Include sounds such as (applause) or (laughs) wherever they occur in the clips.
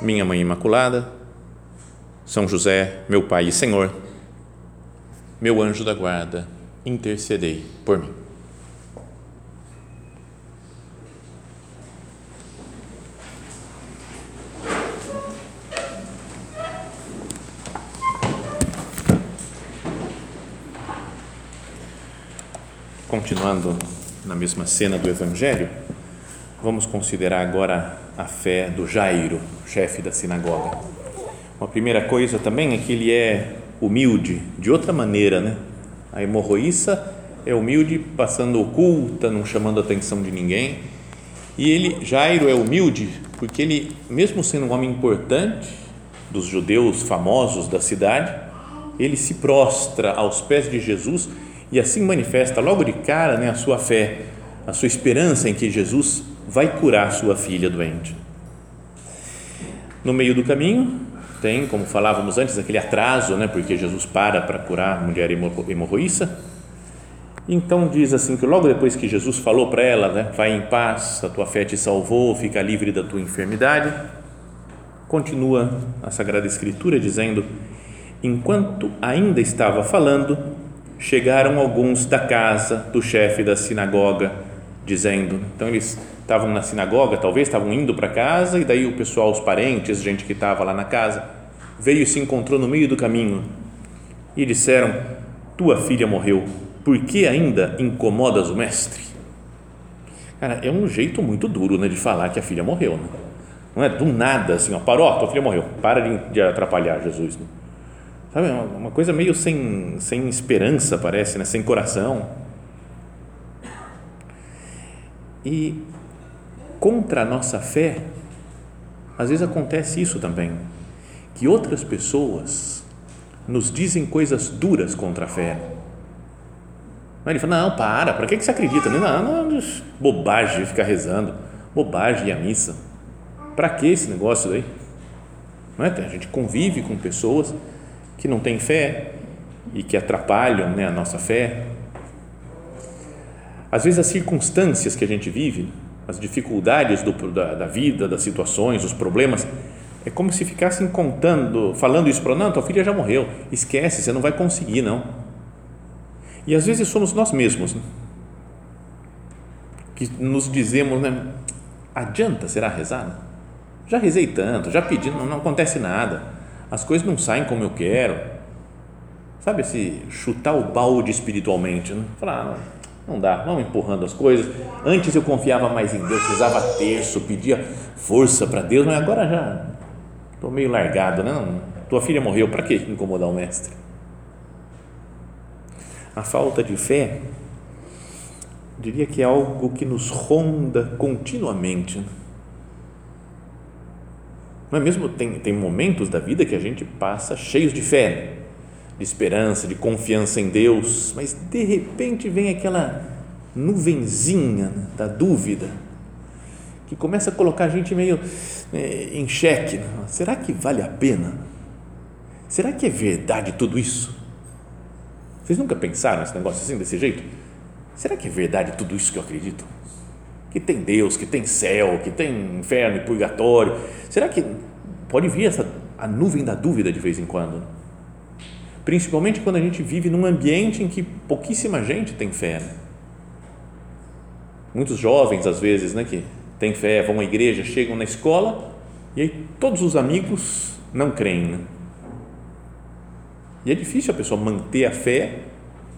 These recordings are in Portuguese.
minha Mãe Imaculada, São José, meu Pai e Senhor, meu anjo da guarda, intercedei por mim. Continuando na mesma cena do Evangelho, vamos considerar agora a fé do Jairo, chefe da sinagoga. Uma primeira coisa também é que ele é humilde de outra maneira, né? A hemorroíça é humilde, passando oculta, não chamando a atenção de ninguém. E ele, Jairo, é humilde porque ele, mesmo sendo um homem importante dos judeus famosos da cidade, ele se prostra aos pés de Jesus e assim manifesta logo de cara né, a sua fé, a sua esperança em que Jesus vai curar sua filha doente. No meio do caminho, tem, como falávamos antes, aquele atraso, né, porque Jesus para para curar a mulher hemorroíça. Então diz assim que logo depois que Jesus falou para ela, né, vai em paz, a tua fé te salvou, fica livre da tua enfermidade. Continua a Sagrada Escritura dizendo: enquanto ainda estava falando, chegaram alguns da casa do chefe da sinagoga, dizendo. Então eles estavam na sinagoga, talvez estavam indo para casa e daí o pessoal, os parentes, gente que estava lá na casa, veio e se encontrou no meio do caminho e disseram: Tua filha morreu, por que ainda incomodas o mestre? Cara, é um jeito muito duro né, de falar que a filha morreu. Né? Não é do nada assim, ó, parou, tua filha morreu, para de, atrapalhar Jesus. Né? Sabe, é uma coisa meio sem, sem esperança, parece, né? sem coração. E contra a nossa fé, às vezes acontece isso também, que outras pessoas nos dizem coisas duras contra a fé. Ele fala, não, para, para que você acredita? Não, não, bobagem ficar rezando, bobagem ir à missa. Para que esse negócio aí? Não é? A gente convive com pessoas que não têm fé e que atrapalham né, a nossa fé. Às vezes as circunstâncias que a gente vive as dificuldades do, da, da, vida, das situações, os problemas, é como se ficassem contando, falando isso para não, tua filha já morreu, esquece, você não vai conseguir não. E às vezes somos nós mesmos né? que nos dizemos, né, adianta será rezar? Já rezei tanto, já pedi, não, não acontece nada, as coisas não saem como eu quero. Sabe, se chutar o balde espiritualmente, né? falar, ah, não dá, vamos empurrando as coisas. Antes eu confiava mais em Deus, rezava terço, pedia força para Deus, mas agora já estou meio largado, né? Não, tua filha morreu, para que incomodar o mestre? A falta de fé, diria que é algo que nos ronda continuamente. Né? Não é mesmo? Tem, tem momentos da vida que a gente passa cheios de fé, de esperança, de confiança em Deus, mas de repente vem aquela nuvenzinha da dúvida que começa a colocar a gente meio é, em xeque. Né? Será que vale a pena? Será que é verdade tudo isso? Vocês nunca pensaram nesse negócio assim, desse jeito? Será que é verdade tudo isso que eu acredito? Que tem Deus, que tem céu, que tem inferno e purgatório. Será que pode vir essa, a nuvem da dúvida de vez em quando? Principalmente quando a gente vive num ambiente em que pouquíssima gente tem fé. Né? Muitos jovens, às vezes, né, que têm fé, vão à igreja, chegam na escola e aí todos os amigos não creem. Né? E é difícil a pessoa manter a fé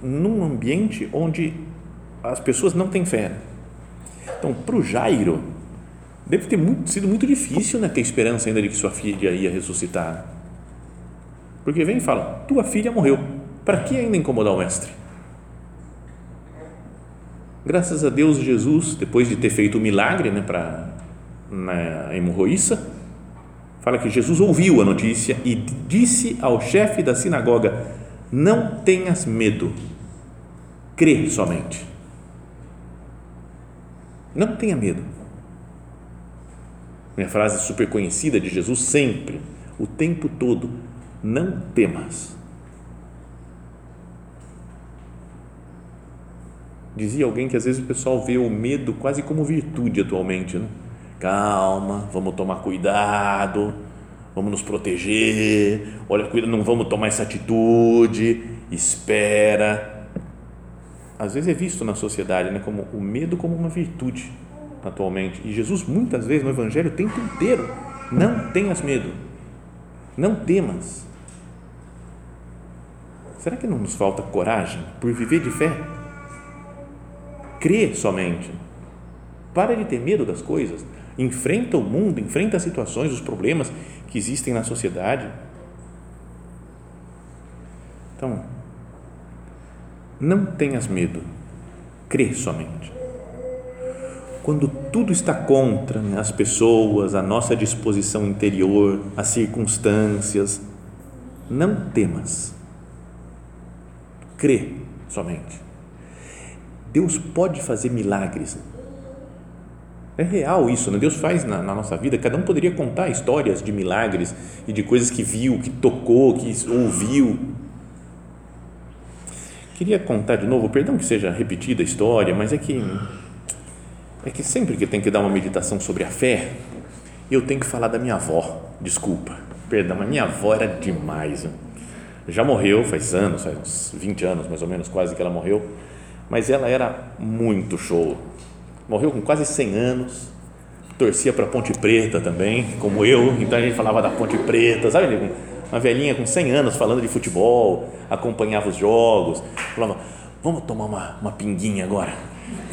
num ambiente onde as pessoas não têm fé. Então, para o Jairo, deve ter muito, sido muito difícil né, ter esperança ainda de que sua filha ia ressuscitar. Porque vem e fala: tua filha morreu. Para que ainda incomodar o mestre? Graças a Deus, Jesus, depois de ter feito o milagre né, para na hemorroíça, fala que Jesus ouviu a notícia e disse ao chefe da sinagoga: Não tenhas medo, crê somente. Não tenha medo. Minha frase super conhecida de Jesus sempre, o tempo todo: Não temas. Dizia alguém que às vezes o pessoal vê o medo quase como virtude atualmente, né? Calma, vamos tomar cuidado, vamos nos proteger. Olha, cuida, não vamos tomar essa atitude. Espera. Às vezes é visto na sociedade, né, como o medo como uma virtude atualmente. E Jesus muitas vezes no Evangelho o tempo inteiro não tenhas medo, não temas. Será que não nos falta coragem por viver de fé? crê somente. Para de ter medo das coisas. Enfrenta o mundo, enfrenta as situações, os problemas que existem na sociedade. Então, não tenhas medo. Crê somente. Quando tudo está contra né, as pessoas, a nossa disposição interior, as circunstâncias, não temas. Crê somente. Deus pode fazer milagres. É real isso, né? Deus faz na, na, nossa vida. Cada um poderia contar histórias de milagres e de coisas que viu, que tocou, que ouviu. Queria contar de novo, perdão que seja repetida a história, mas é que é que sempre que tem que dar uma meditação sobre a fé, eu tenho que falar da minha avó. Desculpa, perdão, mas minha avó era demais. Né? Já morreu faz anos, faz uns 20 anos mais ou menos, quase que ela morreu mas ela era muito show. Morreu com quase 100 anos, torcia para Ponte Preta também, como eu, então a gente falava da Ponte Preta, sabe? Uma velhinha com 100 anos falando de futebol, acompanhava os jogos, falava: Vamos tomar uma, uma pinguinha agora?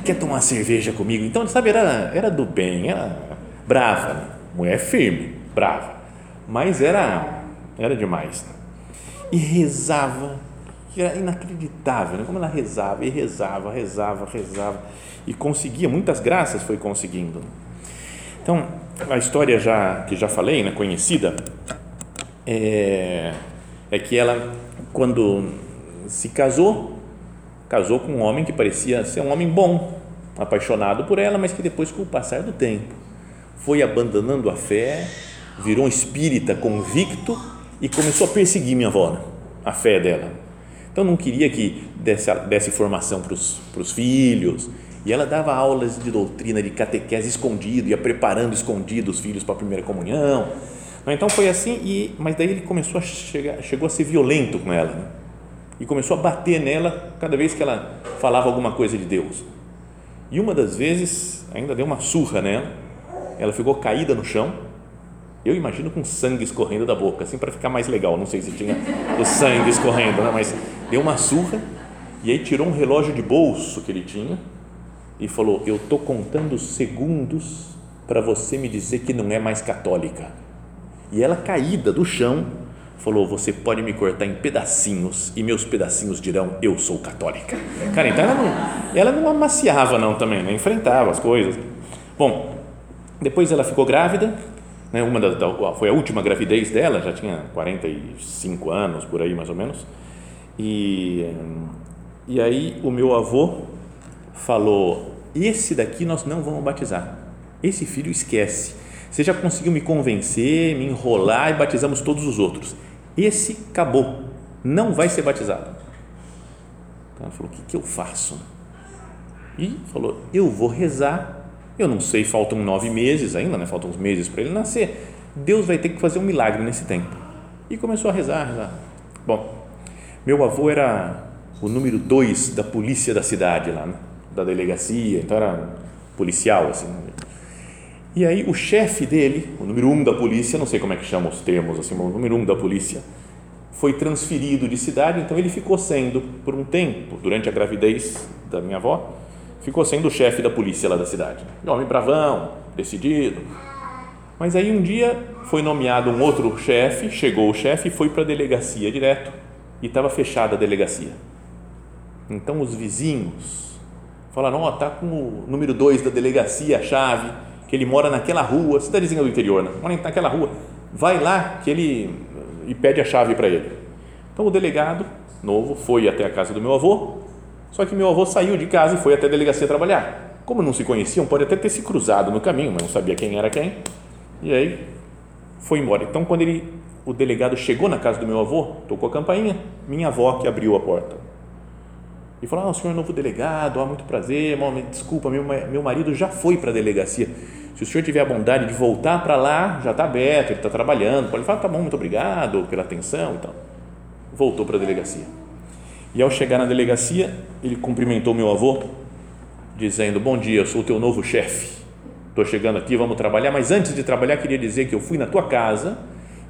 Quer tomar uma cerveja comigo? Então, sabe, era, era do bem, era brava, mulher firme, brava, mas era, era demais. E rezava era inacreditável, né? como ela rezava e rezava, rezava, rezava e conseguia, muitas graças foi conseguindo. Então, a história já que já falei, né, conhecida, é, é que ela, quando se casou, casou com um homem que parecia ser um homem bom, apaixonado por ela, mas que depois, com o passar do tempo, foi abandonando a fé, virou um espírita convicto e começou a perseguir minha avó, né? a fé dela então não queria que desse, desse formação para os filhos. E ela dava aulas de doutrina, de catequese escondido, ia preparando escondido os filhos para a primeira comunhão. Então foi assim, e, mas daí ele começou a chegar, chegou a ser violento com ela. Né? E começou a bater nela cada vez que ela falava alguma coisa de Deus. E uma das vezes ainda deu uma surra nela, ela ficou caída no chão eu imagino com sangue escorrendo da boca, assim para ficar mais legal. Não sei se tinha o sangue escorrendo, né? mas deu uma surra e aí tirou um relógio de bolso que ele tinha e falou: Eu estou contando segundos para você me dizer que não é mais católica. E ela, caída do chão, falou: Você pode me cortar em pedacinhos e meus pedacinhos dirão: Eu sou católica. Cara, então ela não, ela não amaciava, não, também, né? enfrentava as coisas. Bom, depois ela ficou grávida né, uma da, da, foi a última gravidez dela, já tinha 45 anos, por aí mais ou menos. E, e aí o meu avô falou: Esse daqui nós não vamos batizar. Esse filho esquece. Você já conseguiu me convencer, me enrolar e batizamos todos os outros. Esse acabou, não vai ser batizado. Então ela falou: O que, que eu faço? E falou: Eu vou rezar eu não sei, faltam nove meses ainda, né? faltam uns meses para ele nascer. Deus vai ter que fazer um milagre nesse tempo. E começou a rezar, rezar. Bom, meu avô era o número dois da polícia da cidade lá, né? da delegacia, então era policial assim. E aí o chefe dele, o número um da polícia, não sei como é que chama os termos assim, o número um da polícia, foi transferido de cidade, então ele ficou sendo por um tempo, durante a gravidez da minha avó, ficou sendo o chefe da polícia lá da cidade. Homem bravão, decidido. Mas aí um dia foi nomeado um outro chefe, chegou o chefe e foi para a delegacia direto e estava fechada a delegacia. Então os vizinhos falaram: Ó, oh, tá com o número 2 da delegacia a chave que ele mora naquela rua, cidadezinha do interior, né? mora naquela rua, vai lá que ele e pede a chave para ele. Então o delegado novo foi até a casa do meu avô, só que meu avô saiu de casa e foi até a delegacia trabalhar. Como não se conheciam, pode até ter se cruzado no caminho, mas não sabia quem era quem. E aí foi embora. Então quando ele, o delegado chegou na casa do meu avô, tocou a campainha, minha avó que abriu a porta. E falou: ah, o senhor é novo delegado, ah, muito prazer, desculpa, meu, meu marido já foi para a delegacia. Se o senhor tiver a bondade de voltar para lá, já está aberto, ele está trabalhando. Pode falar, tá bom, muito obrigado pela atenção. Então, voltou para a delegacia. E ao chegar na delegacia, ele cumprimentou meu avô, dizendo: Bom dia, sou o teu novo chefe. Estou chegando aqui, vamos trabalhar. Mas antes de trabalhar, queria dizer que eu fui na tua casa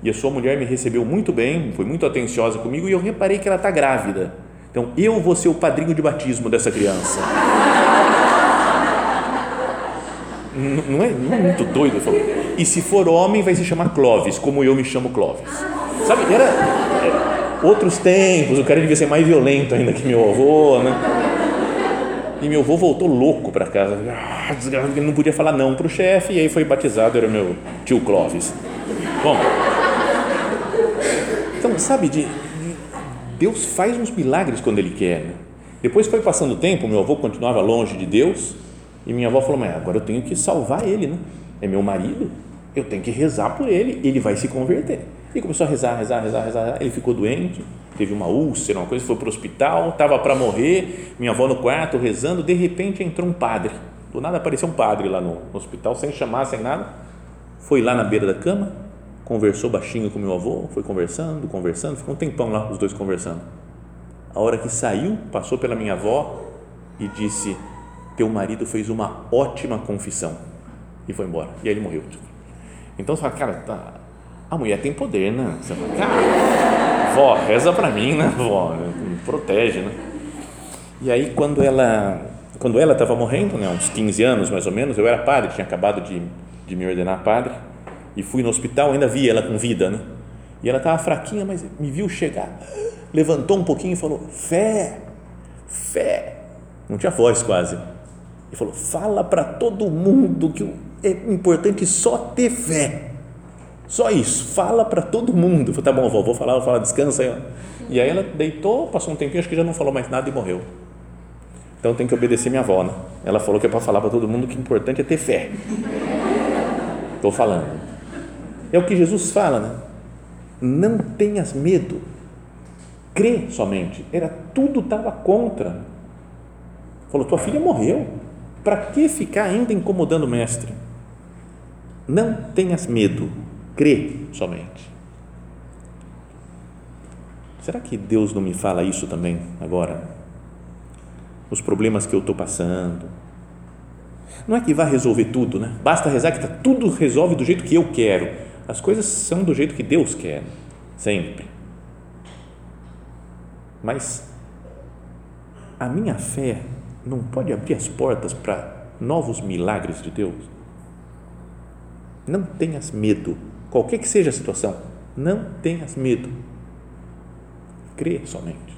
e a sua mulher me recebeu muito bem, foi muito atenciosa comigo e eu reparei que ela está grávida. Então, eu vou ser o padrinho de batismo dessa criança. Não é, não é muito doido? Falou. E se for homem, vai se chamar Clóvis, como eu me chamo Clóvis. Sabe, era outros tempos, o cara devia ser mais violento ainda que meu avô, né? E meu avô voltou louco para casa. Ah, ele não podia falar não para o chefe, e aí foi batizado, era meu tio Clóvis. Bom, então, sabe, de, Deus faz uns milagres quando Ele quer. Né? Depois foi passando o tempo, meu avô continuava longe de Deus, e minha avó falou: Mas agora eu tenho que salvar ele, né? É meu marido, eu tenho que rezar por ele, ele vai se converter. E começou a rezar, rezar, rezar, rezar. Ele ficou doente, teve uma úlcera, uma coisa, foi para o hospital, estava para morrer. Minha avó no quarto rezando, de repente entrou um padre. Do nada apareceu um padre lá no, no hospital, sem chamar, sem nada. Foi lá na beira da cama, conversou baixinho com meu avô, foi conversando, conversando, ficou um tempão lá, os dois conversando. A hora que saiu, passou pela minha avó e disse: teu marido fez uma ótima confissão e foi embora. E aí ele morreu. Então você fala, cara, tá, a mulher tem poder, né? Você fala, cara, vó, reza para mim, né, vó? Protege, né? E aí quando ela quando ela estava morrendo, né, uns 15 anos mais ou menos, eu era padre, tinha acabado de, de me ordenar padre e fui no hospital, ainda vi ela com vida, né? E ela estava fraquinha, mas me viu chegar, levantou um pouquinho e falou: fé, fé. Não tinha voz quase ele falou: fala para todo mundo que é importante só ter fé. Só isso, fala para todo mundo. Falei, tá bom, vou, vou falar, vou falar, descansa aí. E aí ela deitou, passou um tempinho, acho que já não falou mais nada e morreu. Então tem que obedecer minha avó, né? Ela falou que é para falar para todo mundo que o importante é ter fé. (laughs) Estou falando. É o que Jesus fala, né? Não tenhas medo. Crê somente. Era tudo estava contra. Falou, tua filha morreu para que ficar ainda incomodando o mestre? Não tenhas medo, crê somente. Será que Deus não me fala isso também agora? Os problemas que eu estou passando. Não é que vai resolver tudo, né? Basta rezar que tá, tudo resolve do jeito que eu quero. As coisas são do jeito que Deus quer, sempre. Mas a minha fé não pode abrir as portas para novos milagres de Deus? Não tenhas medo, qualquer que seja a situação, não tenhas medo. Crê somente.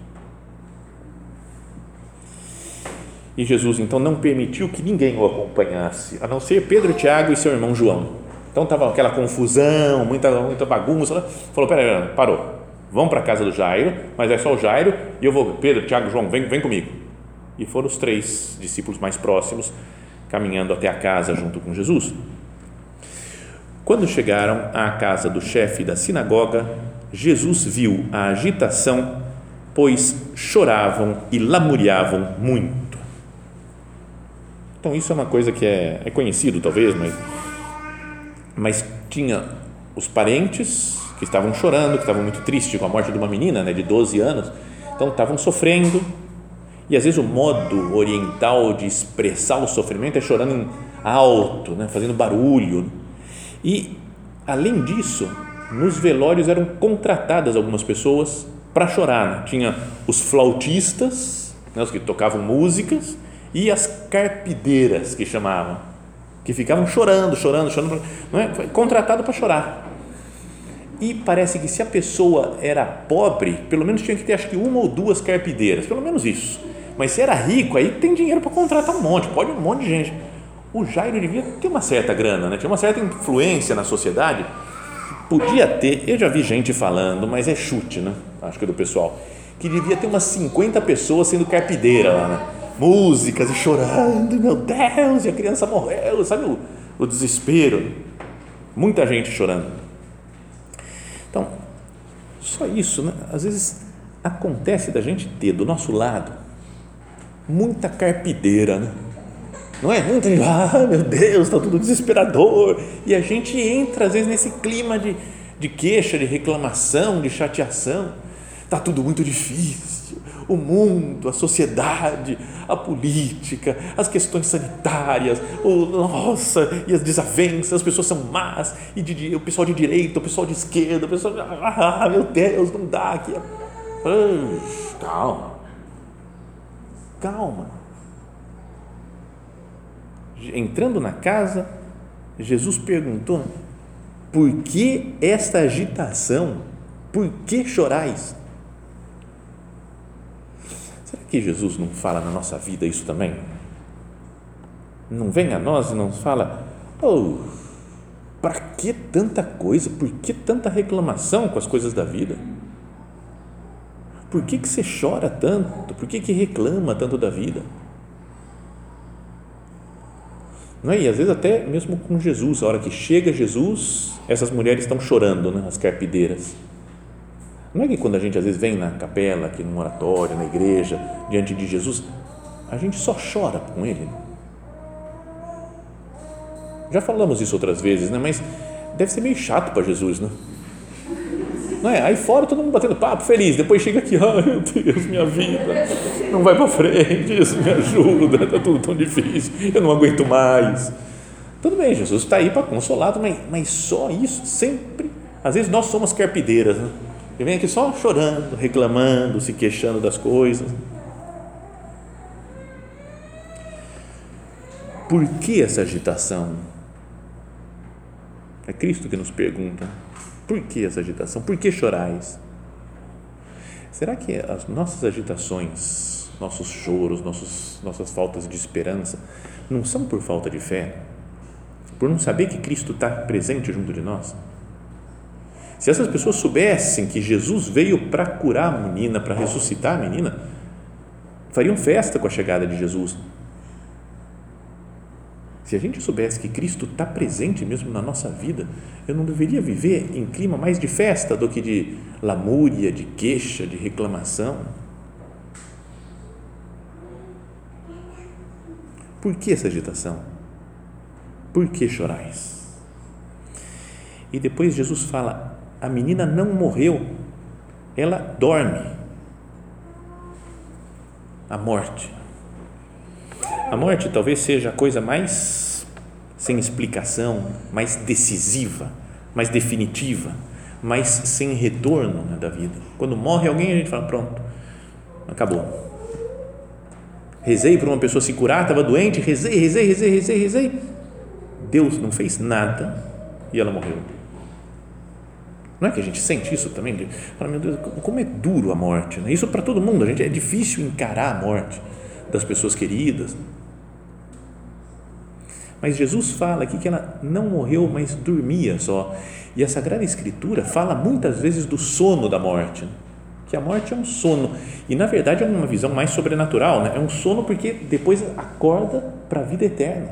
E Jesus então não permitiu que ninguém o acompanhasse, a não ser Pedro, Tiago e seu irmão João. Então estava aquela confusão, muita, muita bagunça. Falou: peraí, parou. Vamos para a casa do Jairo, mas é só o Jairo e eu vou. Pedro, Tiago, João, vem, vem comigo. E foram os três discípulos mais próximos caminhando até a casa junto com Jesus. Quando chegaram à casa do chefe da sinagoga, Jesus viu a agitação, pois choravam e lamuriavam muito. Então, isso é uma coisa que é, é conhecido, talvez, mas, mas tinha os parentes que estavam chorando, que estavam muito tristes com a morte de uma menina né, de 12 anos, então estavam sofrendo e às vezes o modo oriental de expressar o sofrimento é chorando alto, né? fazendo barulho. E, além disso, nos velórios eram contratadas algumas pessoas para chorar. Né? Tinha os flautistas, né? os que tocavam músicas, e as carpideiras, que chamavam, que ficavam chorando, chorando, chorando, não é? contratado para chorar. E parece que se a pessoa era pobre, pelo menos tinha que ter acho que uma ou duas carpideiras, pelo menos isso mas se era rico, aí tem dinheiro para contratar um monte, pode um monte de gente. O Jairo devia ter uma certa grana, né? tinha uma certa influência na sociedade. Podia ter, eu já vi gente falando, mas é chute, né? Acho que é do pessoal, que devia ter umas 50 pessoas sendo carpideira lá, né? Músicas e chorando, meu Deus, e a criança morreu, sabe o, o desespero? Muita gente chorando. Então, só isso, né? Às vezes acontece da gente ter do nosso lado muita carpideira, né? Não é? Gente, (laughs) ah, meu Deus, está tudo desesperador. E a gente entra, às vezes, nesse clima de, de queixa, de reclamação, de chateação. Está tudo muito difícil. O mundo, a sociedade, a política, as questões sanitárias, o, nossa, e as desavenças, as pessoas são más, e de, de, o pessoal de direita, o pessoal de esquerda, o pessoal, ah, meu Deus, não dá aqui. Calma, calma entrando na casa, Jesus perguntou: Por que esta agitação? Por que chorais? Será que Jesus não fala na nossa vida isso também? Não vem a nós e não fala: Oh, para que tanta coisa? Por que tanta reclamação com as coisas da vida? Por que, que você chora tanto? Por que, que reclama tanto da vida? Não é? E às vezes até mesmo com Jesus, a hora que chega Jesus, essas mulheres estão chorando, né? as carpideiras. Não é que quando a gente às vezes vem na capela, aqui no oratório, na igreja, diante de Jesus, a gente só chora com Ele. Já falamos isso outras vezes, né? mas deve ser meio chato para Jesus, né? Não é? Aí fora todo mundo batendo papo, feliz. Depois chega aqui, (laughs) ai meu Deus, minha vida não vai para frente, isso me ajuda, está tudo tão difícil, eu não aguento mais. Tudo bem, Jesus está aí para consolar, mas, mas só isso, sempre. Às vezes nós somos carpideiras, né? E vem aqui só chorando, reclamando, se queixando das coisas. Por que essa agitação? É Cristo que nos pergunta. Por que essa agitação? Por que chorais? Será que as nossas agitações, nossos choros, nossos, nossas faltas de esperança não são por falta de fé? Por não saber que Cristo está presente junto de nós? Se essas pessoas soubessem que Jesus veio para curar a menina, para ressuscitar a menina, fariam festa com a chegada de Jesus se a gente soubesse que Cristo está presente mesmo na nossa vida, eu não deveria viver em clima mais de festa do que de lamúria, de queixa, de reclamação. Por que essa agitação? Por que chorais? E depois Jesus fala: a menina não morreu, ela dorme. A morte a morte talvez seja a coisa mais sem explicação, mais decisiva, mais definitiva, mais sem retorno né, da vida. Quando morre alguém, a gente fala: pronto, acabou. Rezei para uma pessoa se curar, estava doente, rezei, rezei, rezei, rezei, rezei. Deus não fez nada e ela morreu. Não é que a gente sente isso também? De, fala, meu Deus, como é duro a morte. Né? Isso para todo mundo, a gente é difícil encarar a morte das pessoas queridas. Mas Jesus fala aqui que ela não morreu, mas dormia só. E a Sagrada Escritura fala muitas vezes do sono da morte, que a morte é um sono. E na verdade é uma visão mais sobrenatural, né? é um sono porque depois acorda para a vida eterna,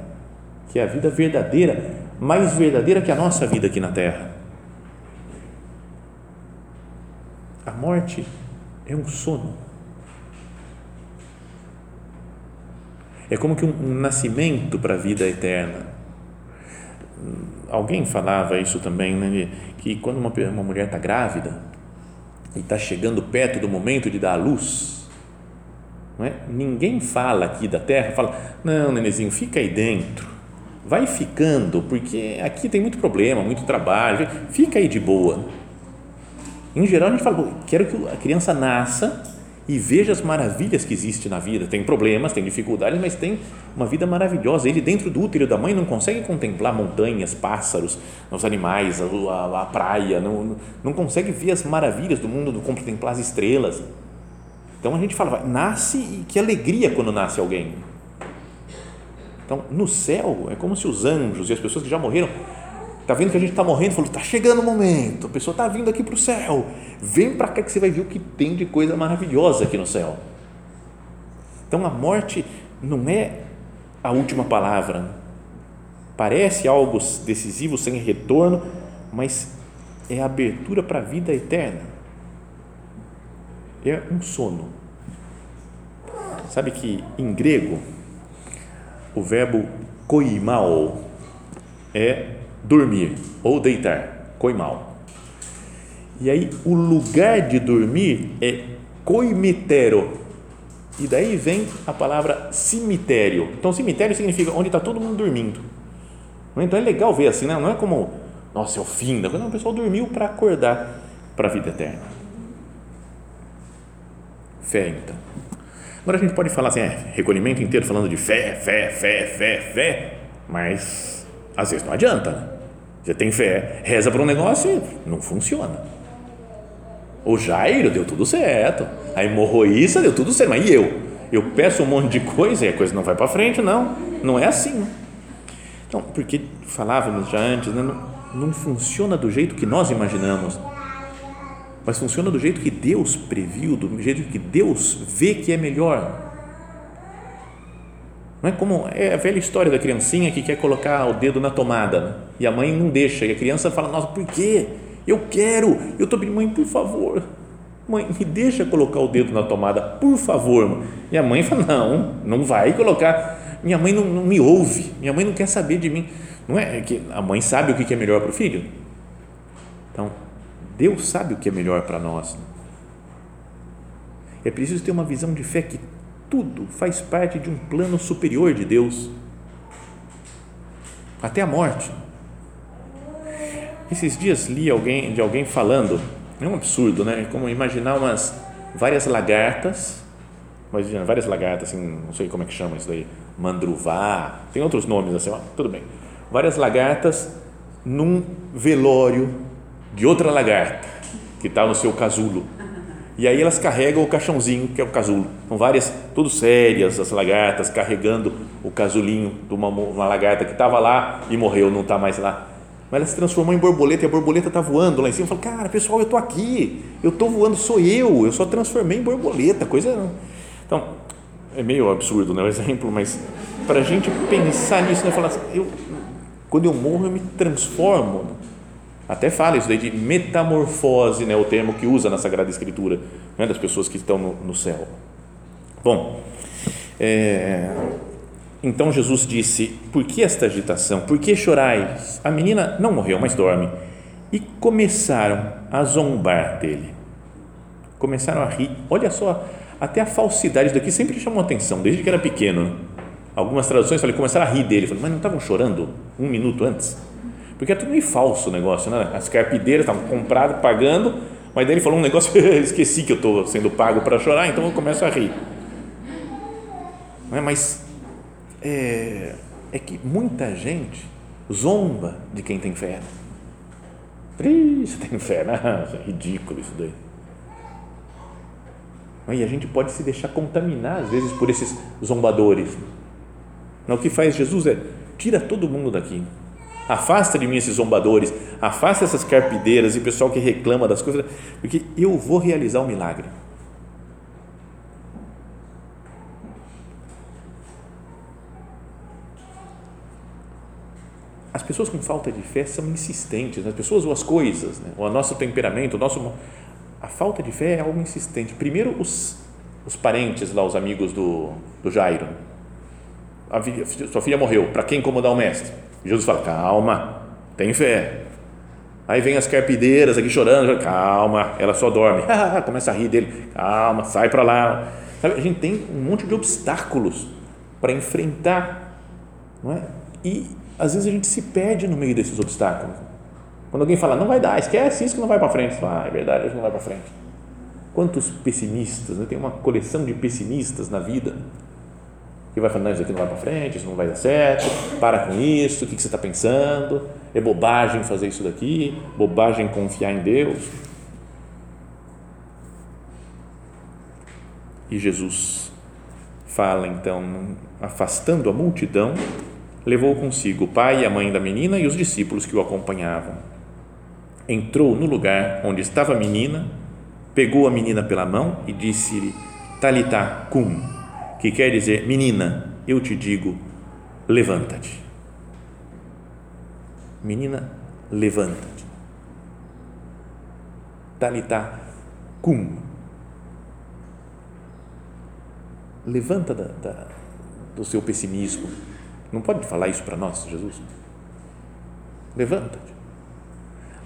que é a vida verdadeira, mais verdadeira que a nossa vida aqui na terra. A morte é um sono É como que um, um nascimento para a vida eterna. Alguém falava isso também, né? Que quando uma, uma mulher está grávida e está chegando perto do momento de dar a luz, não é? ninguém fala aqui da terra, fala, não, nenenzinho, fica aí dentro, vai ficando, porque aqui tem muito problema, muito trabalho, fica aí de boa. Em geral, a gente fala, quero que a criança nasça e veja as maravilhas que existem na vida. Tem problemas, tem dificuldades, mas tem uma vida maravilhosa. Ele, dentro do útero da mãe, não consegue contemplar montanhas, pássaros, os animais, a, a, a praia, não, não consegue ver as maravilhas do mundo, do contemplar as estrelas. Então a gente fala, nasce e que alegria quando nasce alguém. Então, no céu, é como se os anjos e as pessoas que já morreram Está vendo que a gente está morrendo? Falou, está chegando o momento, a pessoa está vindo aqui para o céu. Vem para cá que você vai ver o que tem de coisa maravilhosa aqui no céu. Então a morte não é a última palavra. Parece algo decisivo, sem retorno, mas é a abertura para a vida eterna. É um sono. Sabe que em grego o verbo koimao é dormir ou deitar, coimal. E aí o lugar de dormir é coimitero. E daí vem a palavra cemitério. Então cemitério significa onde está todo mundo dormindo. Então é legal ver assim, né? não é como, nossa, é o fim da coisa. Não, o pessoal dormiu para acordar para a vida eterna. Fé, então. Agora a gente pode falar assim, é, recolhimento inteiro falando de fé, fé, fé, fé, fé, mas às vezes não adianta. Né? Você tem fé, reza para um negócio e não funciona. O Jairo deu tudo certo. A hemorroísta deu tudo certo. Mas e eu? Eu peço um monte de coisa e a coisa não vai para frente, não. Não é assim. Então, porque falávamos já antes, né? não, não funciona do jeito que nós imaginamos, mas funciona do jeito que Deus previu, do jeito que Deus vê que é melhor. Não é como é a velha história da criancinha que quer colocar o dedo na tomada né? e a mãe não deixa e a criança fala: Nossa, por quê? Eu quero, eu estou pedindo, mãe, por favor, mãe, me deixa colocar o dedo na tomada, por favor. E a mãe fala: Não, não vai colocar. Minha mãe não, não me ouve, minha mãe não quer saber de mim. Não é, é que a mãe sabe o que é melhor para o filho? Então, Deus sabe o que é melhor para nós. É preciso ter uma visão de fé que tudo faz parte de um plano superior de Deus, até a morte. Esses dias li alguém de alguém falando, é um absurdo, né? Como imaginar umas várias lagartas, várias lagartas, assim, não sei como é que chama isso daí, mandruvá, tem outros nomes assim, tudo bem. Várias lagartas num velório de outra lagarta que está no seu casulo e aí elas carregam o caixãozinho, que é o casulo. São várias, tudo sérias, as lagartas carregando o casulinho de uma, uma lagarta que estava lá e morreu, não está mais lá. Mas ela se transformou em borboleta e a borboleta está voando lá em cima. Eu falo, cara, pessoal, eu estou aqui, eu estou voando, sou eu, eu só transformei em borboleta, coisa. Então, é meio absurdo né, o exemplo, mas para a gente pensar nisso, né, falar assim, eu, quando eu morro, eu me transformo até fala isso daí de metamorfose, né, o termo que usa na Sagrada Escritura, né, das pessoas que estão no, no céu. Bom, é, então Jesus disse: Por que esta agitação? Por que chorais? A menina não morreu, mas dorme. E começaram a zombar dele. Começaram a rir. Olha só, até a falsidade daqui sempre chamou atenção, desde que era pequeno. Algumas traduções falei, começaram a rir dele. Falei, mas não estavam chorando um minuto antes? Porque é tudo meio falso o negócio, né? As carpideiras estavam comprando, pagando, mas daí ele falou um negócio, (laughs) esqueci que eu estou sendo pago para chorar, então eu começo a rir. Mas é, é que muita gente zomba de quem tem fé. Ih, você tem fé, né? (laughs) É ridículo isso daí. E a gente pode se deixar contaminar, às vezes, por esses zombadores. o que faz Jesus é tira todo mundo daqui Afasta de mim esses zombadores, afasta essas carpideiras e pessoal que reclama das coisas, porque eu vou realizar o um milagre. As pessoas com falta de fé são insistentes, as pessoas ou as coisas, né? ou o nosso temperamento, o nosso a falta de fé é algo insistente. Primeiro os, os parentes lá, os amigos do, do Jairo. A, sua filha morreu, para quem incomodar o mestre? Jesus fala: calma, tem fé. Aí vem as carpideiras aqui chorando, calma, ela só dorme. (laughs) Começa a rir dele, calma, sai para lá. Sabe, a gente tem um monte de obstáculos para enfrentar, não é? E às vezes a gente se perde no meio desses obstáculos. Quando alguém fala, não vai dar, esquece isso que não vai para frente. Ah, é verdade, isso não vai para frente. Quantos pessimistas, né? tem uma coleção de pessimistas na vida que vai falando, não, isso aqui não vai para frente, isso não vai dar certo, para com isso, o que, que você está pensando, é bobagem fazer isso daqui, bobagem confiar em Deus. E Jesus fala então, afastando a multidão, levou consigo o pai e a mãe da menina e os discípulos que o acompanhavam. Entrou no lugar onde estava a menina, pegou a menina pela mão e disse-lhe: Talita cum, que quer dizer, menina, eu te digo, levanta-te. Menina, levanta-te. Talita cum. Levanta da, da, do seu pessimismo. Não pode falar isso para nós, Jesus? Levanta-te.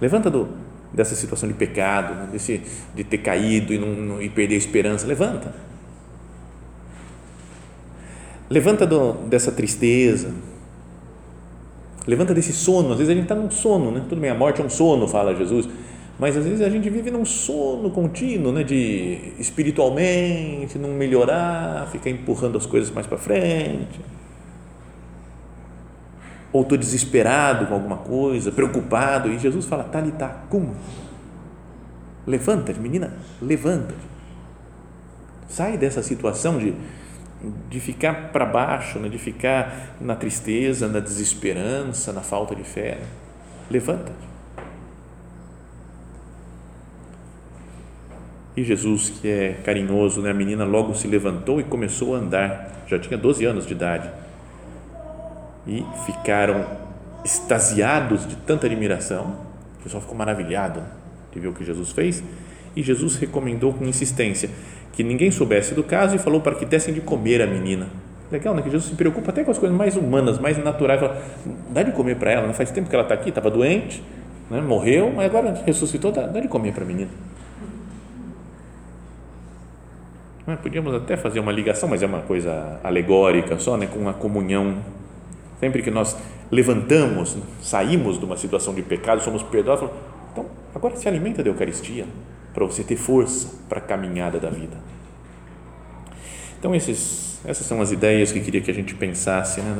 Levanta do, dessa situação de pecado, né? Desse, de ter caído e, não, não, e perder a esperança. Levanta. Levanta do, dessa tristeza. Levanta desse sono. Às vezes a gente está num sono, né? Tudo bem, a morte é um sono, fala Jesus mas às vezes a gente vive num sono contínuo, né, de espiritualmente não melhorar, ficar empurrando as coisas mais para frente. Ou estou desesperado com alguma coisa, preocupado, e Jesus fala: Talita, como? Levanta-te, menina, levanta-te. Sai dessa situação de, de ficar para baixo, né, de ficar na tristeza, na desesperança, na falta de fé. Levanta-te E Jesus, que é carinhoso, né? a menina logo se levantou e começou a andar, já tinha 12 anos de idade. E ficaram extasiados de tanta admiração, o pessoal ficou maravilhado de ver o que Jesus fez. E Jesus recomendou com insistência que ninguém soubesse do caso e falou para que dessem de comer a menina. Legal, né? Que Jesus se preocupa até com as coisas mais humanas, mais naturais. Fala, dá de comer para ela, né? faz tempo que ela está aqui, estava doente, né? morreu, mas agora ressuscitou, dá, dá de comer para a menina. Né? Podíamos até fazer uma ligação, mas é uma coisa alegórica só, né? com a comunhão. Sempre que nós levantamos, saímos de uma situação de pecado, somos perdoados, então agora se alimenta da Eucaristia para você ter força para a caminhada da vida. Então esses, essas são as ideias que queria que a gente pensasse, né?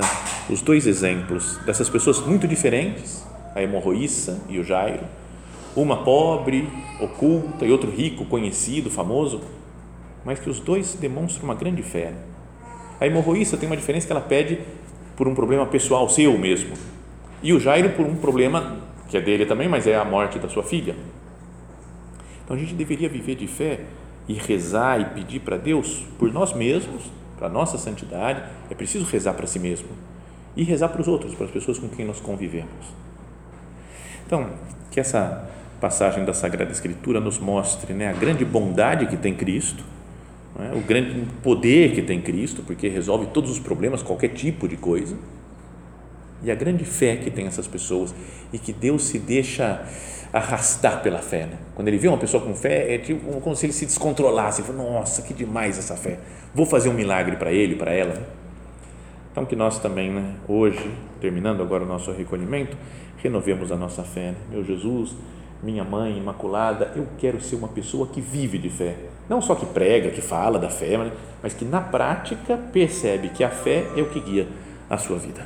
os dois exemplos dessas pessoas muito diferentes, a hemorroíça e o Jairo, uma pobre, oculta e outro rico, conhecido, famoso, mas que os dois demonstram uma grande fé. A hemorroísta tem uma diferença que ela pede por um problema pessoal seu mesmo, e o Jairo por um problema que é dele também, mas é a morte da sua filha. Então a gente deveria viver de fé e rezar e pedir para Deus por nós mesmos, para a nossa santidade. É preciso rezar para si mesmo e rezar para os outros, para as pessoas com quem nós convivemos. Então, que essa passagem da Sagrada Escritura nos mostre né, a grande bondade que tem Cristo é? o grande poder que tem Cristo, porque resolve todos os problemas, qualquer tipo de coisa, e a grande fé que tem essas pessoas e que Deus se deixa arrastar pela fé. Né? Quando ele vê uma pessoa com fé, é tipo como se ele se descontrolasse, fala, nossa, que demais essa fé, vou fazer um milagre para ele, para ela. Então que nós também, né, hoje, terminando agora o nosso recolhimento, renovemos a nossa fé. Né? Meu Jesus, minha mãe imaculada, eu quero ser uma pessoa que vive de fé. Não só que prega, que fala da fé, mas que na prática percebe que a fé é o que guia a sua vida.